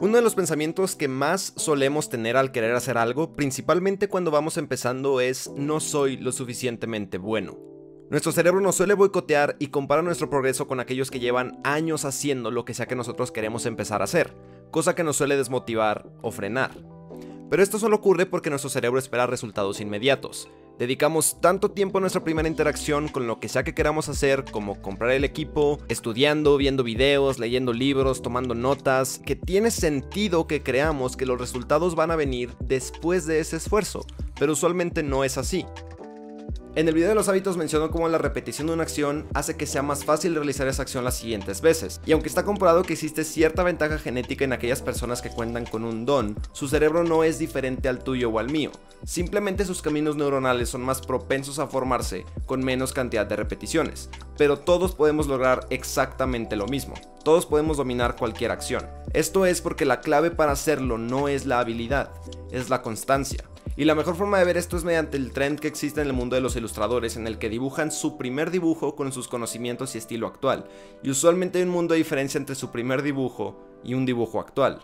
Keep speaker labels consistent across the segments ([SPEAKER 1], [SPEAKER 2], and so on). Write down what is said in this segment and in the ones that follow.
[SPEAKER 1] Uno de los pensamientos que más solemos tener al querer hacer algo, principalmente cuando vamos empezando, es no soy lo suficientemente bueno. Nuestro cerebro nos suele boicotear y compara nuestro progreso con aquellos que llevan años haciendo lo que sea que nosotros queremos empezar a hacer, cosa que nos suele desmotivar o frenar. Pero esto solo ocurre porque nuestro cerebro espera resultados inmediatos. Dedicamos tanto tiempo a nuestra primera interacción con lo que sea que queramos hacer, como comprar el equipo, estudiando, viendo videos, leyendo libros, tomando notas, que tiene sentido que creamos que los resultados van a venir después de ese esfuerzo, pero usualmente no es así. En el video de los hábitos menciono cómo la repetición de una acción hace que sea más fácil realizar esa acción las siguientes veces, y aunque está comprobado que existe cierta ventaja genética en aquellas personas que cuentan con un don, su cerebro no es diferente al tuyo o al mío, simplemente sus caminos neuronales son más propensos a formarse con menos cantidad de repeticiones, pero todos podemos lograr exactamente lo mismo, todos podemos dominar cualquier acción. Esto es porque la clave para hacerlo no es la habilidad, es la constancia. Y la mejor forma de ver esto es mediante el trend que existe en el mundo de los ilustradores, en el que dibujan su primer dibujo con sus conocimientos y estilo actual. Y usualmente hay un mundo de diferencia entre su primer dibujo y un dibujo actual.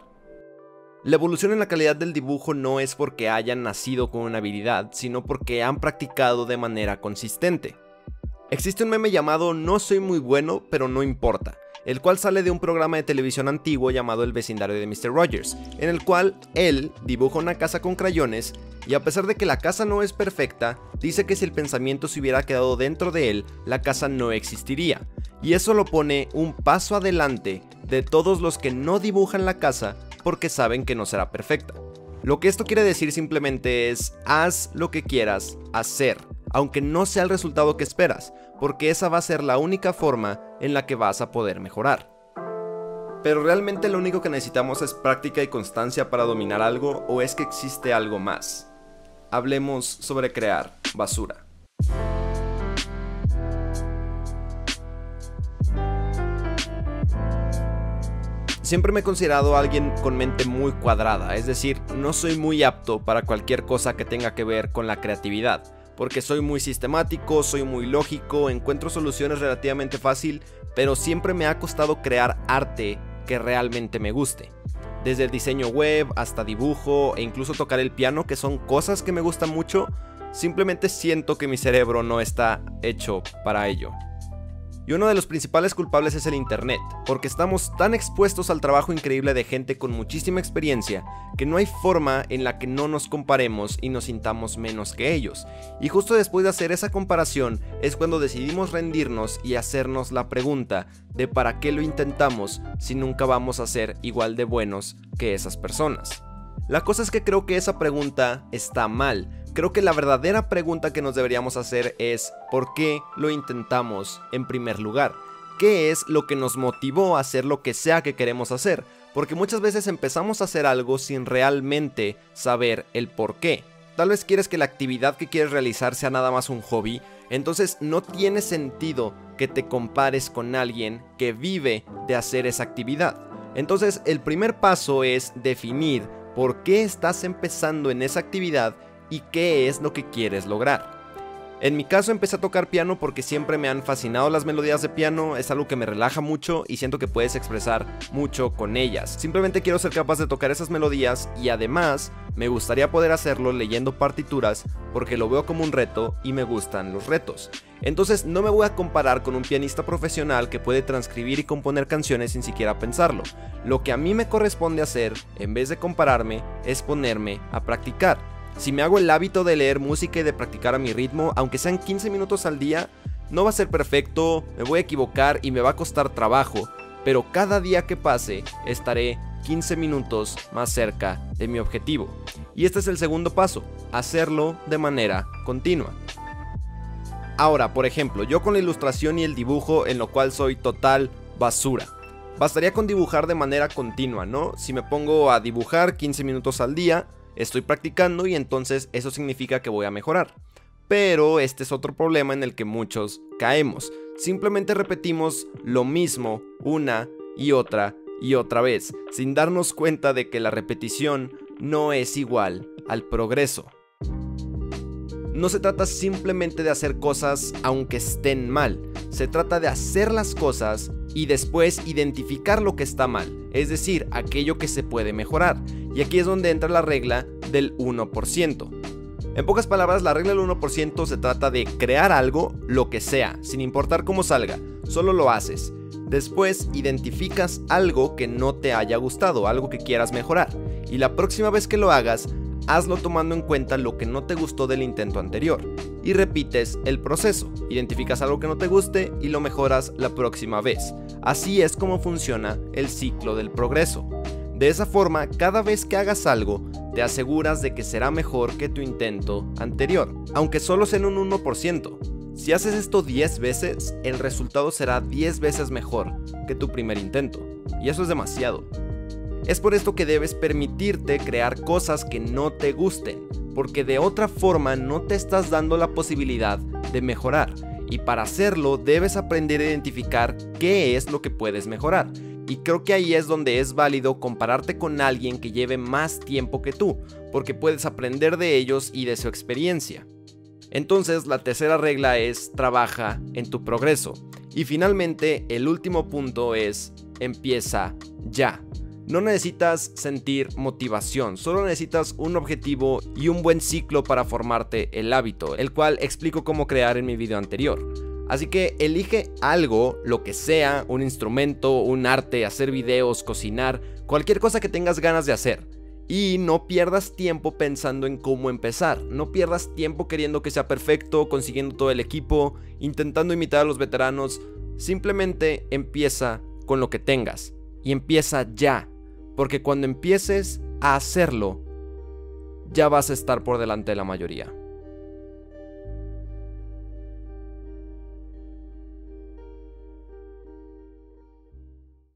[SPEAKER 1] La evolución en la calidad del dibujo no es porque hayan nacido con una habilidad, sino porque han practicado de manera consistente. Existe un meme llamado No soy muy bueno, pero no importa, el cual sale de un programa de televisión antiguo llamado El vecindario de Mr. Rogers, en el cual él dibuja una casa con crayones y a pesar de que la casa no es perfecta, dice que si el pensamiento se hubiera quedado dentro de él, la casa no existiría. Y eso lo pone un paso adelante de todos los que no dibujan la casa porque saben que no será perfecta. Lo que esto quiere decir simplemente es, haz lo que quieras hacer, aunque no sea el resultado que esperas, porque esa va a ser la única forma en la que vas a poder mejorar. Pero realmente lo único que necesitamos es práctica y constancia para dominar algo o es que existe algo más. Hablemos sobre crear basura. Siempre me he considerado alguien con mente muy cuadrada, es decir, no soy muy apto para cualquier cosa que tenga que ver con la creatividad porque soy muy sistemático, soy muy lógico, encuentro soluciones relativamente fácil, pero siempre me ha costado crear arte que realmente me guste. Desde el diseño web hasta dibujo e incluso tocar el piano, que son cosas que me gustan mucho, simplemente siento que mi cerebro no está hecho para ello. Y uno de los principales culpables es el Internet, porque estamos tan expuestos al trabajo increíble de gente con muchísima experiencia que no hay forma en la que no nos comparemos y nos sintamos menos que ellos. Y justo después de hacer esa comparación es cuando decidimos rendirnos y hacernos la pregunta de para qué lo intentamos si nunca vamos a ser igual de buenos que esas personas. La cosa es que creo que esa pregunta está mal, Creo que la verdadera pregunta que nos deberíamos hacer es ¿por qué lo intentamos en primer lugar? ¿Qué es lo que nos motivó a hacer lo que sea que queremos hacer? Porque muchas veces empezamos a hacer algo sin realmente saber el por qué. Tal vez quieres que la actividad que quieres realizar sea nada más un hobby, entonces no tiene sentido que te compares con alguien que vive de hacer esa actividad. Entonces el primer paso es definir por qué estás empezando en esa actividad y qué es lo que quieres lograr. En mi caso empecé a tocar piano porque siempre me han fascinado las melodías de piano, es algo que me relaja mucho y siento que puedes expresar mucho con ellas. Simplemente quiero ser capaz de tocar esas melodías y además me gustaría poder hacerlo leyendo partituras porque lo veo como un reto y me gustan los retos. Entonces no me voy a comparar con un pianista profesional que puede transcribir y componer canciones sin siquiera pensarlo. Lo que a mí me corresponde hacer, en vez de compararme, es ponerme a practicar. Si me hago el hábito de leer música y de practicar a mi ritmo, aunque sean 15 minutos al día, no va a ser perfecto, me voy a equivocar y me va a costar trabajo, pero cada día que pase estaré 15 minutos más cerca de mi objetivo. Y este es el segundo paso, hacerlo de manera continua. Ahora, por ejemplo, yo con la ilustración y el dibujo en lo cual soy total basura. Bastaría con dibujar de manera continua, ¿no? Si me pongo a dibujar 15 minutos al día, Estoy practicando y entonces eso significa que voy a mejorar. Pero este es otro problema en el que muchos caemos. Simplemente repetimos lo mismo una y otra y otra vez, sin darnos cuenta de que la repetición no es igual al progreso. No se trata simplemente de hacer cosas aunque estén mal, se trata de hacer las cosas y después identificar lo que está mal, es decir, aquello que se puede mejorar. Y aquí es donde entra la regla del 1%. En pocas palabras, la regla del 1% se trata de crear algo, lo que sea, sin importar cómo salga, solo lo haces. Después identificas algo que no te haya gustado, algo que quieras mejorar. Y la próxima vez que lo hagas, hazlo tomando en cuenta lo que no te gustó del intento anterior. Y repites el proceso. Identificas algo que no te guste y lo mejoras la próxima vez. Así es como funciona el ciclo del progreso. De esa forma, cada vez que hagas algo, te aseguras de que será mejor que tu intento anterior, aunque solo sea en un 1%. Si haces esto 10 veces, el resultado será 10 veces mejor que tu primer intento. Y eso es demasiado. Es por esto que debes permitirte crear cosas que no te gusten, porque de otra forma no te estás dando la posibilidad de mejorar. Y para hacerlo debes aprender a identificar qué es lo que puedes mejorar. Y creo que ahí es donde es válido compararte con alguien que lleve más tiempo que tú, porque puedes aprender de ellos y de su experiencia. Entonces la tercera regla es trabaja en tu progreso. Y finalmente el último punto es empieza ya. No necesitas sentir motivación, solo necesitas un objetivo y un buen ciclo para formarte el hábito, el cual explico cómo crear en mi video anterior. Así que elige algo, lo que sea, un instrumento, un arte, hacer videos, cocinar, cualquier cosa que tengas ganas de hacer. Y no pierdas tiempo pensando en cómo empezar. No pierdas tiempo queriendo que sea perfecto, consiguiendo todo el equipo, intentando imitar a los veteranos. Simplemente empieza con lo que tengas. Y empieza ya. Porque cuando empieces a hacerlo, ya vas a estar por delante de la mayoría.